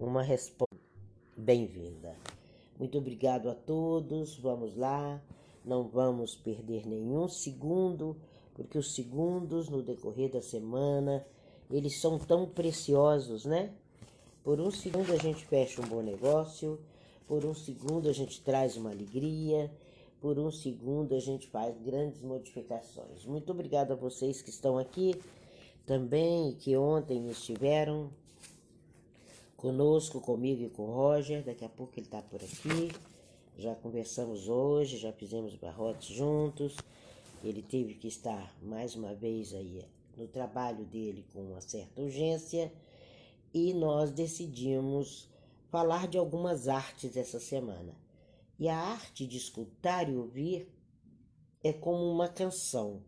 uma resposta bem-vinda. Muito obrigado a todos. Vamos lá, não vamos perder nenhum segundo, porque os segundos no decorrer da semana, eles são tão preciosos, né? Por um segundo a gente fecha um bom negócio, por um segundo a gente traz uma alegria, por um segundo a gente faz grandes modificações. Muito obrigado a vocês que estão aqui também e que ontem estiveram conosco, comigo e com o Roger. Daqui a pouco ele está por aqui. Já conversamos hoje, já fizemos barrotes juntos. Ele teve que estar mais uma vez aí no trabalho dele com uma certa urgência e nós decidimos falar de algumas artes essa semana. E a arte de escutar e ouvir é como uma canção.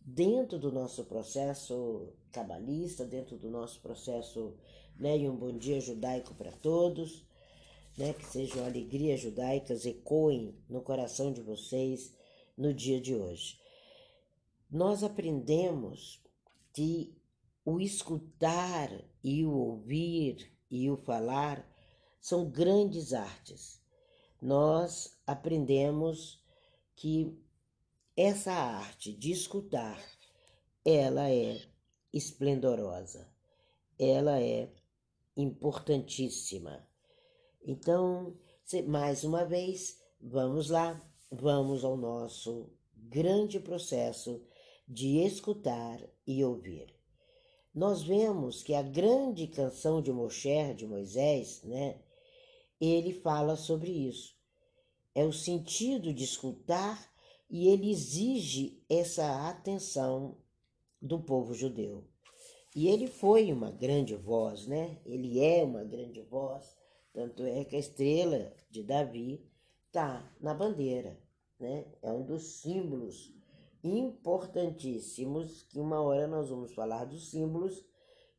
Dentro do nosso processo cabalista, dentro do nosso processo, né, e um bom dia judaico para todos, né, que sejam alegrias judaicas ecoem no coração de vocês no dia de hoje. Nós aprendemos que o escutar e o ouvir e o falar são grandes artes. Nós aprendemos que essa arte de escutar, ela é esplendorosa, ela é importantíssima. Então, mais uma vez, vamos lá, vamos ao nosso grande processo de escutar e ouvir. Nós vemos que a grande canção de Moshe, de Moisés, né, ele fala sobre isso. É o sentido de escutar e ele exige essa atenção do povo judeu. E ele foi uma grande voz, né? Ele é uma grande voz, tanto é que a estrela de Davi está na bandeira, né? É um dos símbolos importantíssimos que uma hora nós vamos falar dos símbolos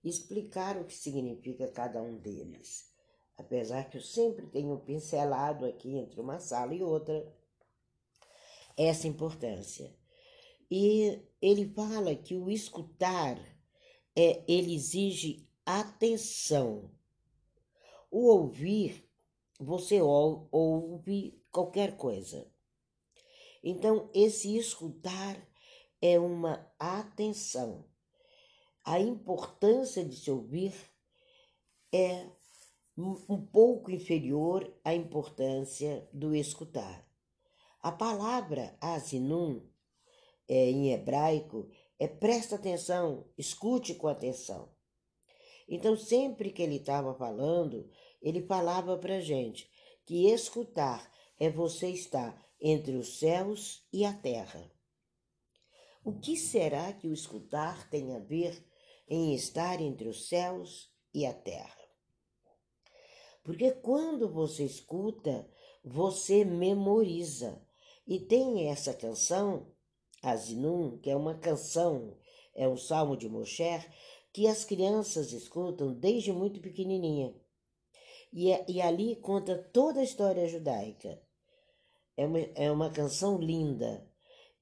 explicar o que significa cada um deles. Apesar que eu sempre tenho pincelado aqui entre uma sala e outra essa importância. E ele fala que o escutar é, ele exige atenção. O ouvir, você ouve qualquer coisa. Então, esse escutar é uma atenção. A importância de se ouvir é um pouco inferior à importância do escutar. A palavra asinum, é, em hebraico, é presta atenção, escute com atenção. Então, sempre que ele estava falando, ele falava para gente que escutar é você estar entre os céus e a terra. O que será que o escutar tem a ver em estar entre os céus e a terra? Porque quando você escuta, você memoriza. E tem essa canção Azinum, que é uma canção, é um salmo de Moshe, que as crianças escutam desde muito pequenininha. E, é, e ali conta toda a história judaica. É uma, é uma canção linda.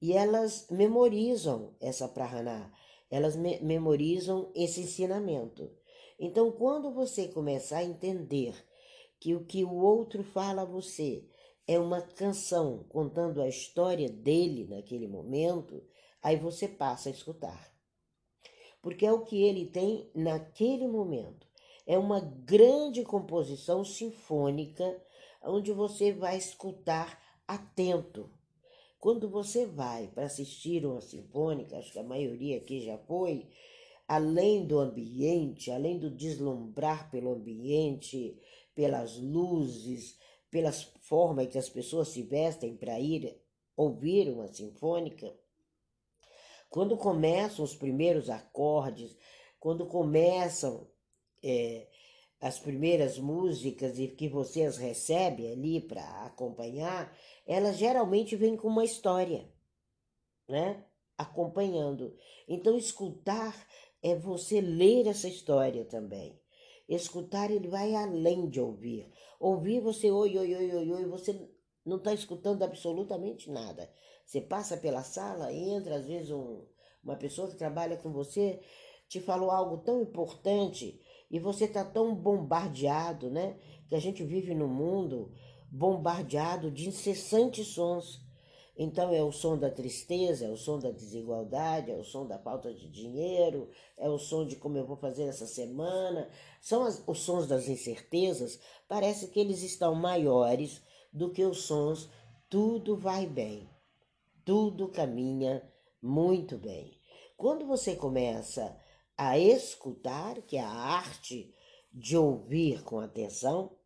E elas memorizam essa prahaná, elas me, memorizam esse ensinamento. Então, quando você começar a entender que o que o outro fala a você é uma canção contando a história dele naquele momento, aí você passa a escutar. Porque é o que ele tem naquele momento. É uma grande composição sinfônica onde você vai escutar atento. Quando você vai para assistir uma sinfônica, acho que a maioria aqui já foi, além do ambiente, além do deslumbrar pelo ambiente, pelas luzes, pelas formas que as pessoas se vestem para ir ouvir uma sinfônica, quando começam os primeiros acordes, quando começam é, as primeiras músicas e que você as recebe ali para acompanhar, elas geralmente vêm com uma história, né? Acompanhando. Então, escutar é você ler essa história também. Escutar, ele vai além de ouvir. Ouvir, você oi, oi, oi, oi, oi, você não está escutando absolutamente nada. Você passa pela sala, entra, às vezes um, uma pessoa que trabalha com você te falou algo tão importante e você está tão bombardeado, né? Que a gente vive num mundo bombardeado de incessantes sons. Então é o som da tristeza, é o som da desigualdade, é o som da falta de dinheiro, é o som de como eu vou fazer essa semana. São as, os sons das incertezas, parece que eles estão maiores do que os sons tudo vai bem, tudo caminha muito bem. Quando você começa a escutar, que é a arte de ouvir com atenção,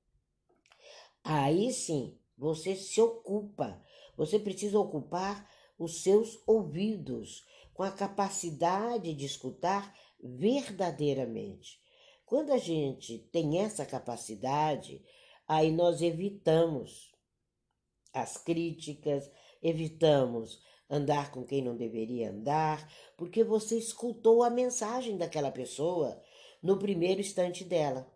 aí sim você se ocupa. Você precisa ocupar os seus ouvidos com a capacidade de escutar verdadeiramente. Quando a gente tem essa capacidade, aí nós evitamos as críticas, evitamos andar com quem não deveria andar, porque você escutou a mensagem daquela pessoa no primeiro instante dela.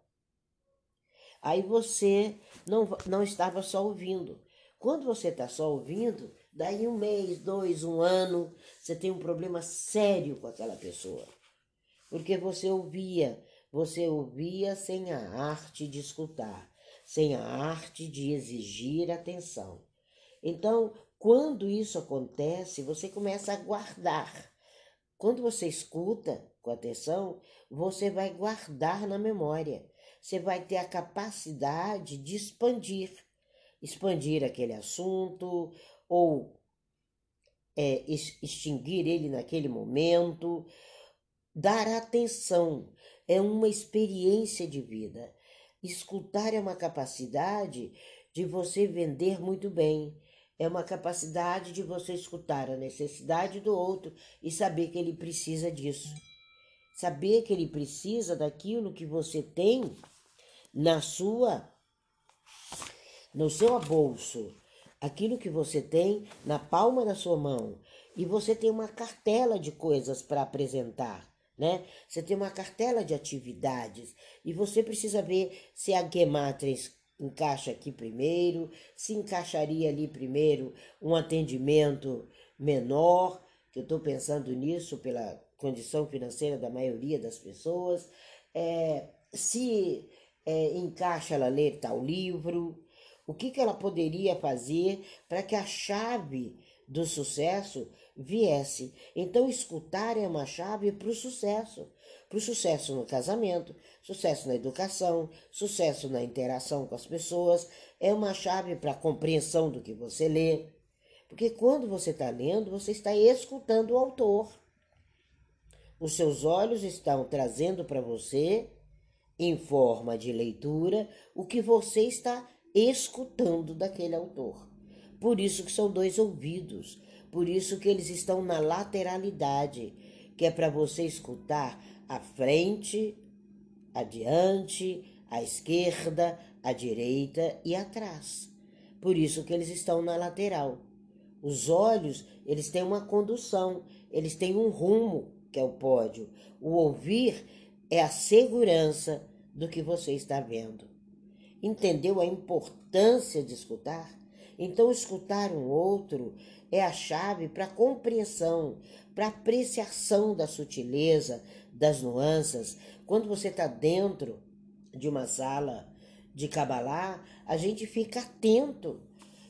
Aí você não, não estava só ouvindo. Quando você está só ouvindo, daí um mês, dois, um ano, você tem um problema sério com aquela pessoa. Porque você ouvia, você ouvia sem a arte de escutar, sem a arte de exigir atenção. Então, quando isso acontece, você começa a guardar. Quando você escuta com atenção, você vai guardar na memória. Você vai ter a capacidade de expandir, expandir aquele assunto ou é, extinguir ele naquele momento. Dar atenção é uma experiência de vida. Escutar é uma capacidade de você vender muito bem, é uma capacidade de você escutar a necessidade do outro e saber que ele precisa disso. Saber que ele precisa daquilo que você tem na sua no seu bolso, aquilo que você tem na palma da sua mão, e você tem uma cartela de coisas para apresentar, né? Você tem uma cartela de atividades e você precisa ver se a Gematrix encaixa aqui primeiro, se encaixaria ali primeiro um atendimento menor, que eu estou pensando nisso pela condição financeira da maioria das pessoas, é, se é, encaixa ela ler tal livro, o que, que ela poderia fazer para que a chave do sucesso viesse. Então, escutar é uma chave para o sucesso para o sucesso no casamento, sucesso na educação, sucesso na interação com as pessoas, é uma chave para a compreensão do que você lê. Porque quando você está lendo, você está escutando o autor. Os seus olhos estão trazendo para você, em forma de leitura, o que você está escutando daquele autor. Por isso que são dois ouvidos, por isso que eles estão na lateralidade, que é para você escutar à frente, adiante, à esquerda, à direita e atrás. Por isso que eles estão na lateral. Os olhos, eles têm uma condução, eles têm um rumo, que é o pódio. O ouvir é a segurança do que você está vendo. Entendeu a importância de escutar? Então, escutar um outro é a chave para a compreensão, para a apreciação da sutileza, das nuances. Quando você está dentro de uma sala de Kabbalah, a gente fica atento,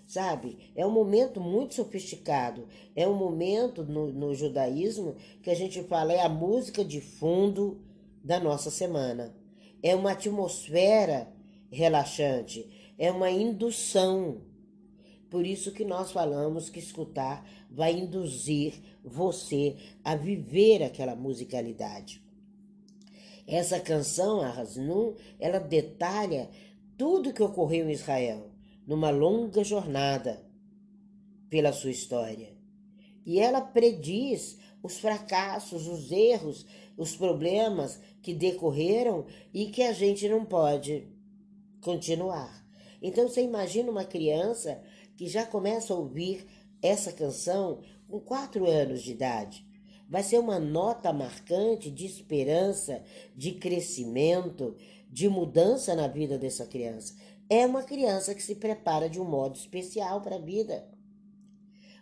sabe? É um momento muito sofisticado. É um momento no, no judaísmo que a gente fala, é a música de fundo da nossa semana. É uma atmosfera relaxante, é uma indução. Por isso que nós falamos que escutar vai induzir você a viver aquela musicalidade. Essa canção, a Hasnun, ela detalha tudo que ocorreu em Israel numa longa jornada pela sua história. E ela prediz os fracassos, os erros, os problemas que decorreram e que a gente não pode continuar. Então você imagina uma criança que já começa a ouvir essa canção com quatro anos de idade. Vai ser uma nota marcante de esperança, de crescimento, de mudança na vida dessa criança. É uma criança que se prepara de um modo especial para a vida.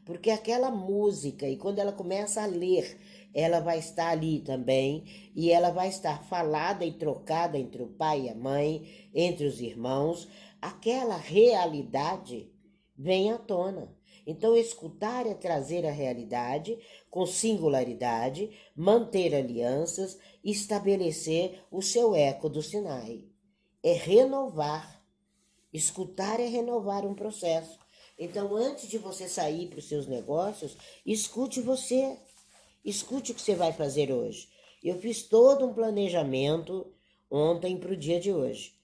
porque aquela música, e quando ela começa a ler, ela vai estar ali também, e ela vai estar falada e trocada entre o pai e a mãe, entre os irmãos, aquela realidade vem à tona. Então, escutar é trazer a realidade com singularidade, manter alianças, estabelecer o seu eco do Sinai. É renovar. Escutar é renovar um processo. Então, antes de você sair para os seus negócios, escute você. Escute o que você vai fazer hoje. Eu fiz todo um planejamento ontem para o dia de hoje.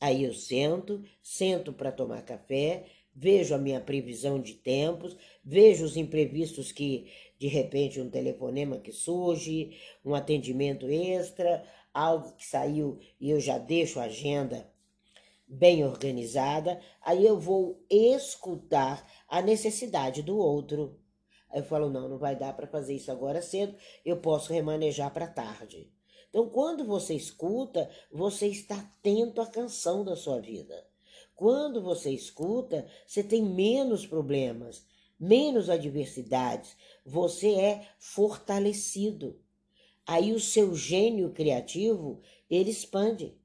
Aí eu sento, sento para tomar café, vejo a minha previsão de tempos, vejo os imprevistos que, de repente, um telefonema que surge, um atendimento extra, algo que saiu e eu já deixo a agenda bem organizada, aí eu vou escutar a necessidade do outro. Aí eu falo, não, não vai dar para fazer isso agora cedo, eu posso remanejar para tarde. Então, quando você escuta, você está atento à canção da sua vida. Quando você escuta, você tem menos problemas, menos adversidades, você é fortalecido. Aí o seu gênio criativo, ele expande.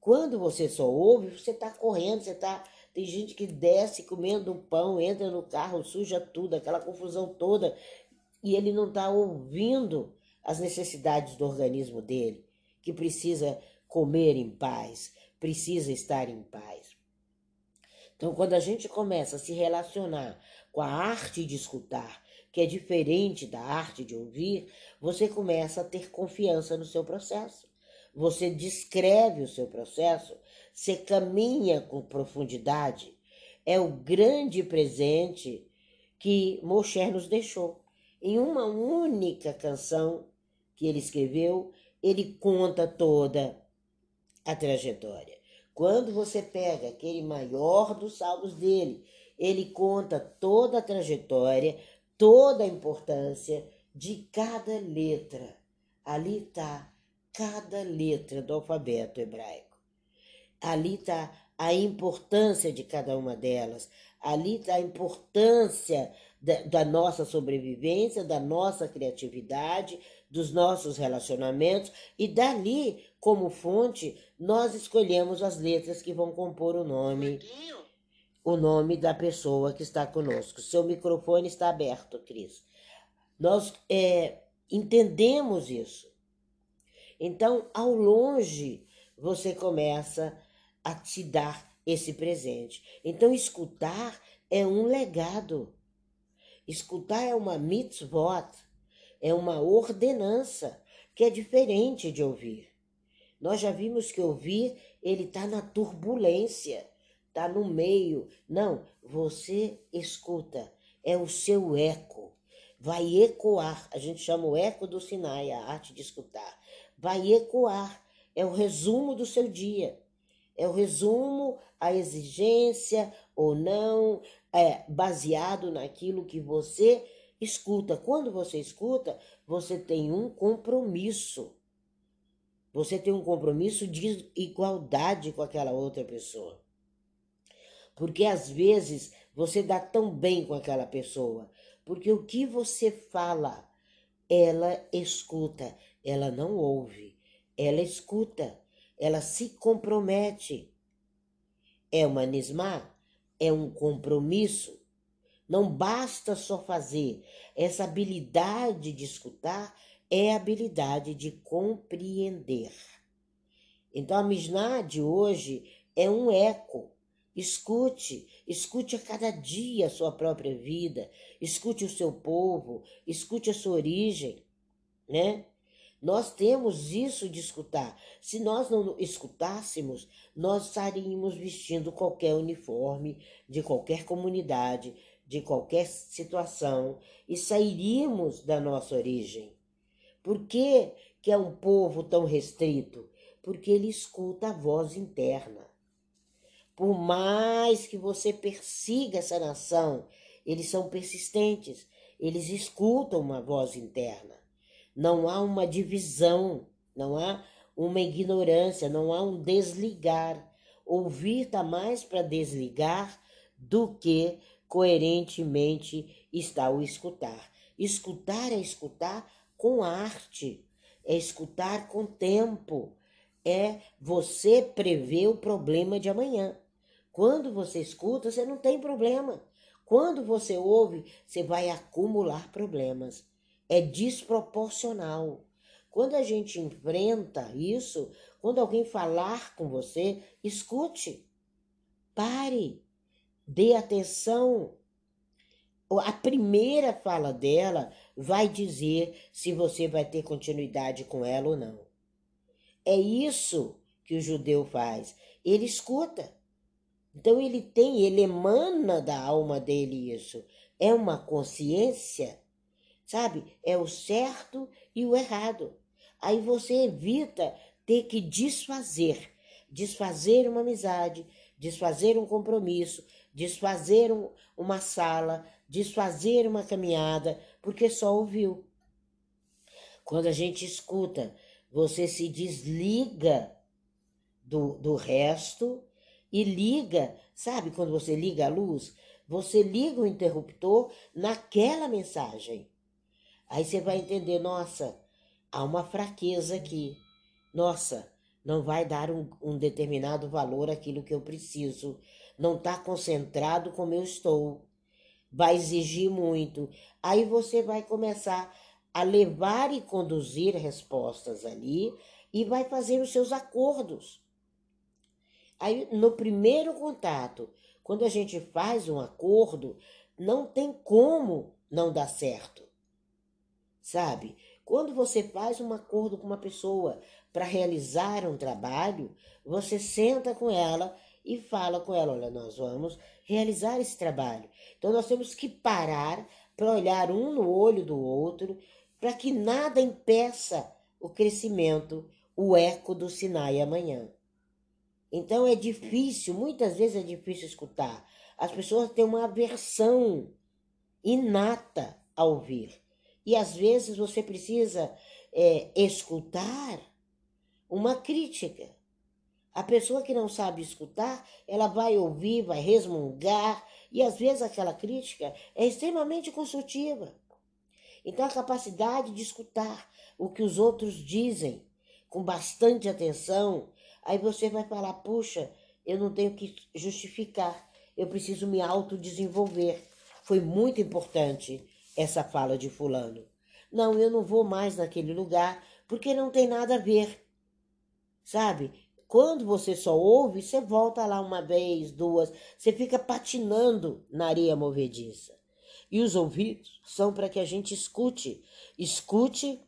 Quando você só ouve, você está correndo, você está. Tem gente que desce comendo um pão, entra no carro, suja tudo, aquela confusão toda, e ele não está ouvindo as necessidades do organismo dele, que precisa comer em paz, precisa estar em paz. Então, quando a gente começa a se relacionar com a arte de escutar, que é diferente da arte de ouvir, você começa a ter confiança no seu processo. Você descreve o seu processo, você caminha com profundidade. É o grande presente que Moshe nos deixou. Em uma única canção que ele escreveu, ele conta toda a trajetória. Quando você pega aquele maior dos salmos dele, ele conta toda a trajetória, toda a importância de cada letra. Ali está cada letra do alfabeto hebraico. Ali está a importância de cada uma delas. Ali está a importância da, da, nossa sobrevivência, da nossa criatividade, dos nossos relacionamentos, e dali, como fonte, nós escolhemos as letras que vão compor o nome. O nome da pessoa que está conosco. Seu microfone está aberto, Cris. Nós é, entendemos isso. Então, ao longe, você começa a te dar esse presente. Então, escutar é um legado. Escutar é uma mitzvot, é uma ordenança que é diferente de ouvir. Nós já vimos que ouvir, ele está na turbulência, está no meio. Não, você escuta, é o seu eco. Vai ecoar, a gente chama o eco do Sinai, a arte de escutar. Vai ecoar, é o resumo do seu dia. É o resumo, a exigência ou não, é baseado naquilo que você escuta. Quando você escuta, você tem um compromisso. Você tem um compromisso de igualdade com aquela outra pessoa. Porque às vezes você dá tão bem com aquela pessoa, porque o que você fala, ela escuta, ela não ouve, ela escuta, ela se compromete. É uma nismá, é um compromisso. Não basta só fazer. Essa habilidade de escutar é a habilidade de compreender. Então a Mishnah de hoje é um eco. Escute, escute a cada dia a sua própria vida, escute o seu povo, escute a sua origem, né? Nós temos isso de escutar. Se nós não escutássemos, nós estaríamos vestindo qualquer uniforme de qualquer comunidade, de qualquer situação e sairíamos da nossa origem. Por que, que é um povo tão restrito? Porque ele escuta a voz interna. Por mais que você persiga essa nação, eles são persistentes, eles escutam uma voz interna. Não há uma divisão, não há uma ignorância, não há um desligar. Ouvir está mais para desligar do que coerentemente está o escutar. Escutar é escutar com arte, é escutar com tempo, é você prever o problema de amanhã. Quando você escuta, você não tem problema. Quando você ouve, você vai acumular problemas. É desproporcional. Quando a gente enfrenta isso, quando alguém falar com você, escute. Pare. Dê atenção. A primeira fala dela vai dizer se você vai ter continuidade com ela ou não. É isso que o judeu faz. Ele escuta. Então ele tem, ele emana da alma dele isso. É uma consciência, sabe? É o certo e o errado. Aí você evita ter que desfazer, desfazer uma amizade, desfazer um compromisso, desfazer um, uma sala, desfazer uma caminhada, porque só ouviu. Quando a gente escuta, você se desliga do, do resto e liga, sabe quando você liga a luz? Você liga o interruptor naquela mensagem. Aí você vai entender, nossa, há uma fraqueza aqui. Nossa, não vai dar um, um determinado valor àquilo que eu preciso. Não está concentrado como eu estou. Vai exigir muito. Aí você vai começar a levar e conduzir respostas ali e vai fazer os seus acordos. Aí, no primeiro contato, quando a gente faz um acordo, não tem como não dar certo. Sabe? Quando você faz um acordo com uma pessoa para realizar um trabalho, você senta com ela e fala com ela: olha, nós vamos realizar esse trabalho. Então, nós temos que parar para olhar um no olho do outro para que nada impeça o crescimento, o eco do Sinai amanhã. Então é difícil, muitas vezes é difícil escutar. As pessoas têm uma aversão inata a ouvir. E às vezes você precisa é, escutar uma crítica. A pessoa que não sabe escutar, ela vai ouvir, vai resmungar, e às vezes aquela crítica é extremamente construtiva. Então, a capacidade de escutar o que os outros dizem com bastante atenção, aí você vai falar: puxa, eu não tenho que justificar, eu preciso me autodesenvolver. Foi muito importante essa fala de Fulano. Não, eu não vou mais naquele lugar porque não tem nada a ver. Sabe? Quando você só ouve, você volta lá uma vez, duas, você fica patinando na areia movediça. E os ouvidos são para que a gente escute, escute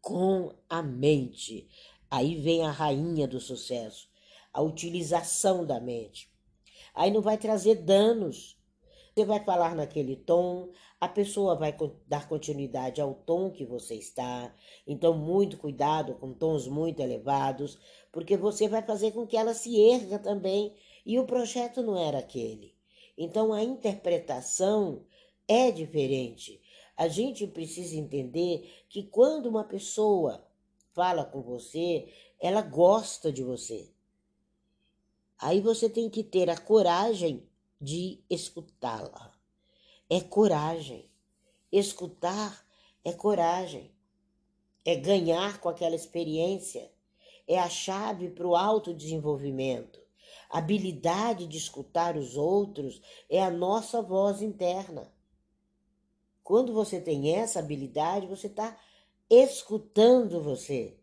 com a mente. Aí vem a rainha do sucesso, a utilização da mente. Aí não vai trazer danos. Você vai falar naquele tom, a pessoa vai dar continuidade ao tom que você está. Então, muito cuidado com tons muito elevados, porque você vai fazer com que ela se erga também. E o projeto não era aquele. Então, a interpretação é diferente. A gente precisa entender que quando uma pessoa fala com você, ela gosta de você. Aí você tem que ter a coragem de escutá-la. É coragem. Escutar é coragem. É ganhar com aquela experiência. É a chave para o autodesenvolvimento. A habilidade de escutar os outros é a nossa voz interna. Quando você tem essa habilidade, você está escutando você.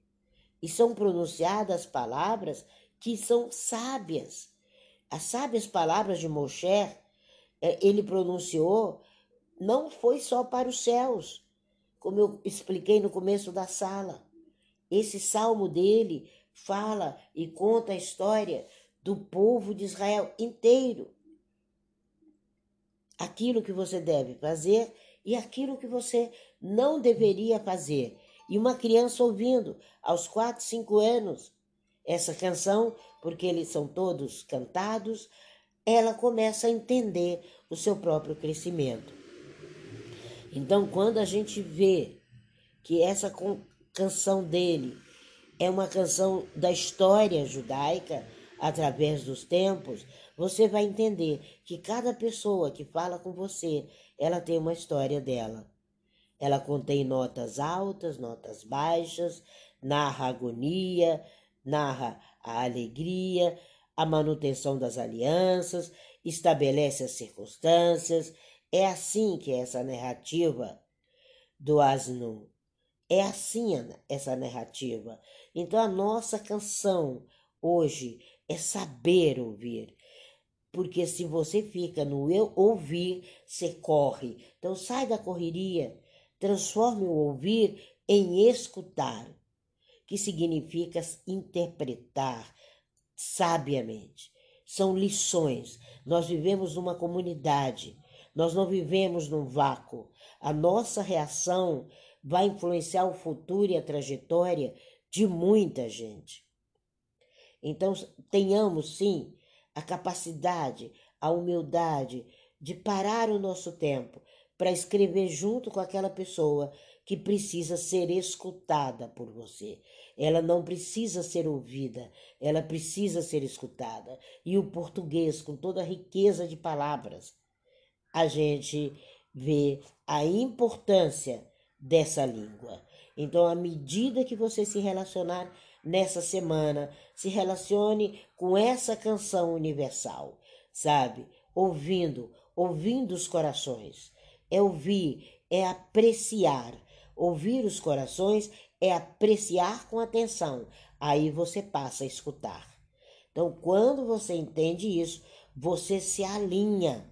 E são pronunciadas palavras que são sábias. As sábias palavras de Moshe, ele pronunciou, não foi só para os céus, como eu expliquei no começo da sala. Esse salmo dele fala e conta a história do povo de Israel inteiro. Aquilo que você deve fazer e aquilo que você não deveria fazer. E uma criança ouvindo aos quatro, cinco anos essa canção, porque eles são todos cantados, ela começa a entender o seu próprio crescimento. Então, quando a gente vê que essa canção dele é uma canção da história judaica, através dos tempos, você vai entender que cada pessoa que fala com você, ela tem uma história dela. Ela contém notas altas, notas baixas, narra agonia, narra a alegria, a manutenção das alianças, estabelece as circunstâncias. É assim que é essa narrativa do asno. É assim essa narrativa. Então a nossa canção hoje é saber ouvir. Porque se você fica no eu ouvir, você corre. Então sai da correria, transforme o ouvir em escutar, que significa interpretar sabiamente. São lições. Nós vivemos numa comunidade, nós não vivemos num vácuo. A nossa reação vai influenciar o futuro e a trajetória de muita gente. Então, tenhamos sim a capacidade, a humildade de parar o nosso tempo para escrever junto com aquela pessoa que precisa ser escutada por você. Ela não precisa ser ouvida, ela precisa ser escutada. E o português, com toda a riqueza de palavras, a gente vê a importância dessa língua. Então, à medida que você se relacionar nessa semana, se relacione com essa canção universal, sabe? Ouvindo, ouvindo os corações. É ouvir, é apreciar. Ouvir os corações é apreciar com atenção. Aí você passa a escutar. Então, quando você entende isso, você se alinha,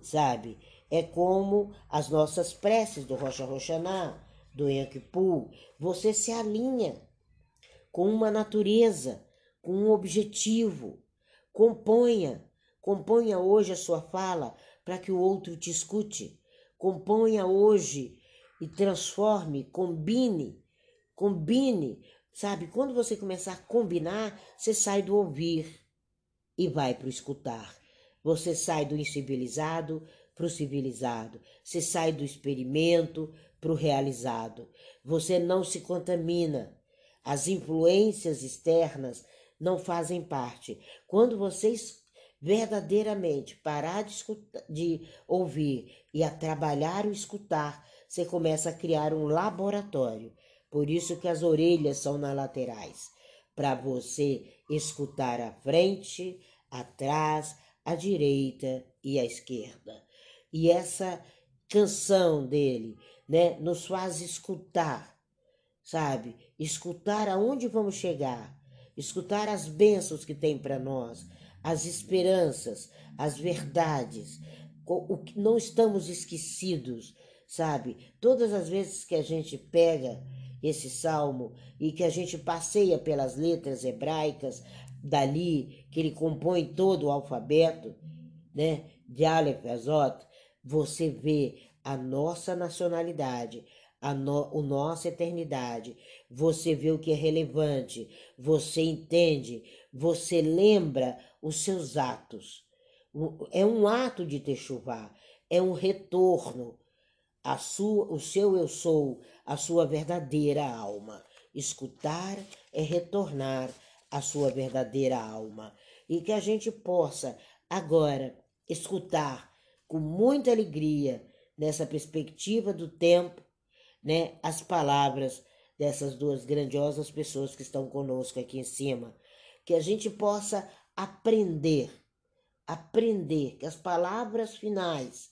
sabe? É como as nossas preces do Rocha Roxaná, do Yankipu. Você se alinha com uma natureza, com um objetivo. Componha, componha hoje a sua fala para que o outro te escute. Componha hoje e transforme, combine, combine. Sabe, quando você começar a combinar, você sai do ouvir e vai para o escutar. Você sai do incivilizado para o civilizado. Você sai do experimento para o realizado. Você não se contamina. As influências externas não fazem parte. Quando vocês verdadeiramente parar de, escutar, de ouvir e a trabalhar o escutar, você começa a criar um laboratório. Por isso que as orelhas são nas laterais, para você escutar à frente, atrás, à direita e à esquerda. E essa canção dele, né, nos faz escutar, sabe? Escutar aonde vamos chegar, escutar as bênçãos que tem para nós, as esperanças, as verdades. Não estamos esquecidos, sabe? Todas as vezes que a gente pega esse salmo e que a gente passeia pelas letras hebraicas dali, que ele compõe todo o alfabeto, né? De Aleph Azot, você vê a nossa nacionalidade, a no, a nossa eternidade, você vê o que é relevante, você entende, você lembra os seus atos. É um ato de techuvá, é um retorno a sua, o seu eu sou, a sua verdadeira alma. Escutar é retornar à sua verdadeira alma. E que a gente possa agora escutar com muita alegria, nessa perspectiva do tempo, né, as palavras dessas duas grandiosas pessoas que estão conosco aqui em cima. Que a gente possa aprender, aprender que as palavras finais,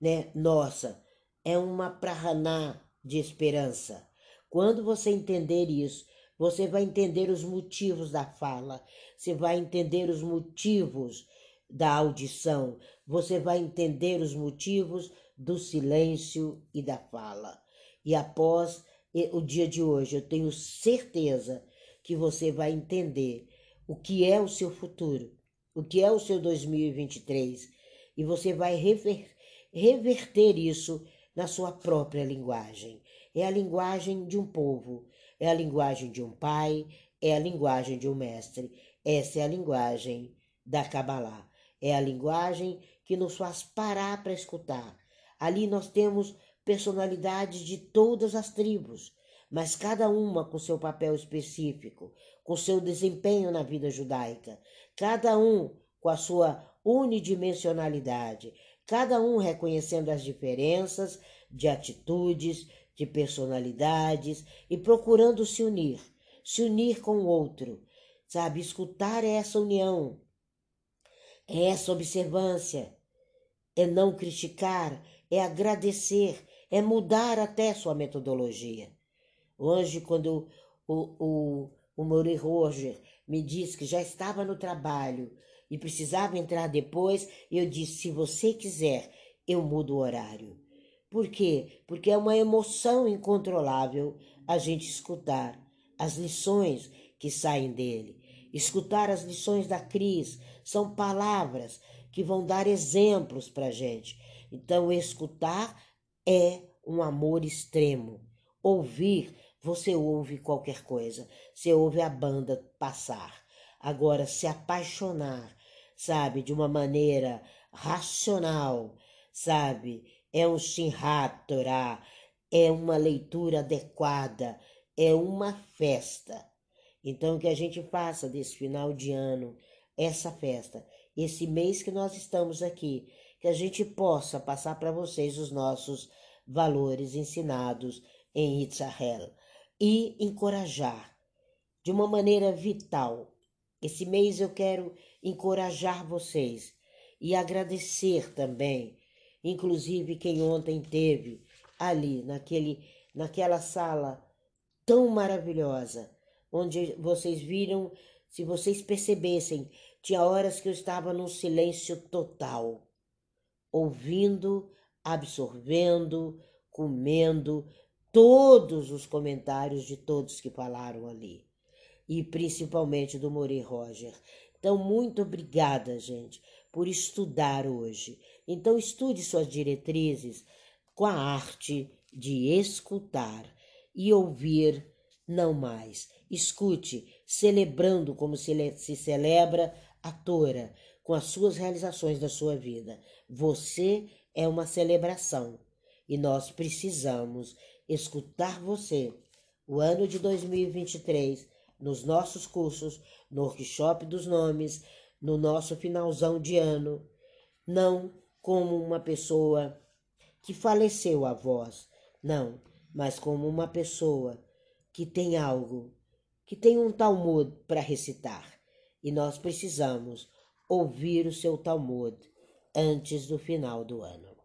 né, nossa, é uma prahana de esperança. Quando você entender isso, você vai entender os motivos da fala, você vai entender os motivos da audição, você vai entender os motivos do silêncio e da fala. E após o dia de hoje, eu tenho certeza que você vai entender o que é o seu futuro, o que é o seu 2023, e você vai rever, reverter isso na sua própria linguagem. É a linguagem de um povo, é a linguagem de um pai, é a linguagem de um mestre. Essa é a linguagem da Kabbalah. É a linguagem que nos faz parar para escutar. Ali nós temos personalidades de todas as tribos, mas cada uma com seu papel específico, com seu desempenho na vida judaica, cada um com a sua unidimensionalidade, cada um reconhecendo as diferenças de atitudes, de personalidades e procurando se unir, se unir com o outro, sabe? Escutar é essa união, é essa observância, é não criticar, é agradecer, é mudar até sua metodologia. Hoje, quando o, o, o Mauri Roger me disse que já estava no trabalho e precisava entrar depois, eu disse: se você quiser, eu mudo o horário. Por quê? Porque é uma emoção incontrolável a gente escutar as lições que saem dele. Escutar as lições da Cris são palavras que vão dar exemplos para a gente. Então, escutar é um amor extremo. Ouvir, você ouve qualquer coisa, você ouve a banda passar. Agora, se apaixonar, sabe, de uma maneira racional, sabe, é um Simhat Torah, é uma leitura adequada, é uma festa. Então, que a gente faça desse final de ano essa festa, esse mês que nós estamos aqui, que a gente possa passar para vocês os nossos valores ensinados em Israel e encorajar de uma maneira vital. Esse mês eu quero encorajar vocês e agradecer também, inclusive quem ontem teve ali naquele naquela sala tão maravilhosa, onde vocês viram, se vocês percebessem, tinha horas que eu estava num silêncio total, ouvindo, absorvendo, comendo todos os comentários de todos que falaram ali, e principalmente do Mori Roger. Então, muito obrigada, gente, por estudar hoje. Então, estude suas diretrizes com a arte de escutar e ouvir não mais. Escute, celebrando como se, se celebra a Tora, com as suas realizações da sua vida. Você é uma celebração e nós precisamos escutar você. O ano de 2023, nos nossos cursos, no workshop dos nomes, no nosso finalzão de ano, não como uma pessoa que faleceu a voz, não, mas como uma pessoa que tem algo, que tem um Talmud para recitar. E nós precisamos ouvir o seu Talmud antes do final do ano.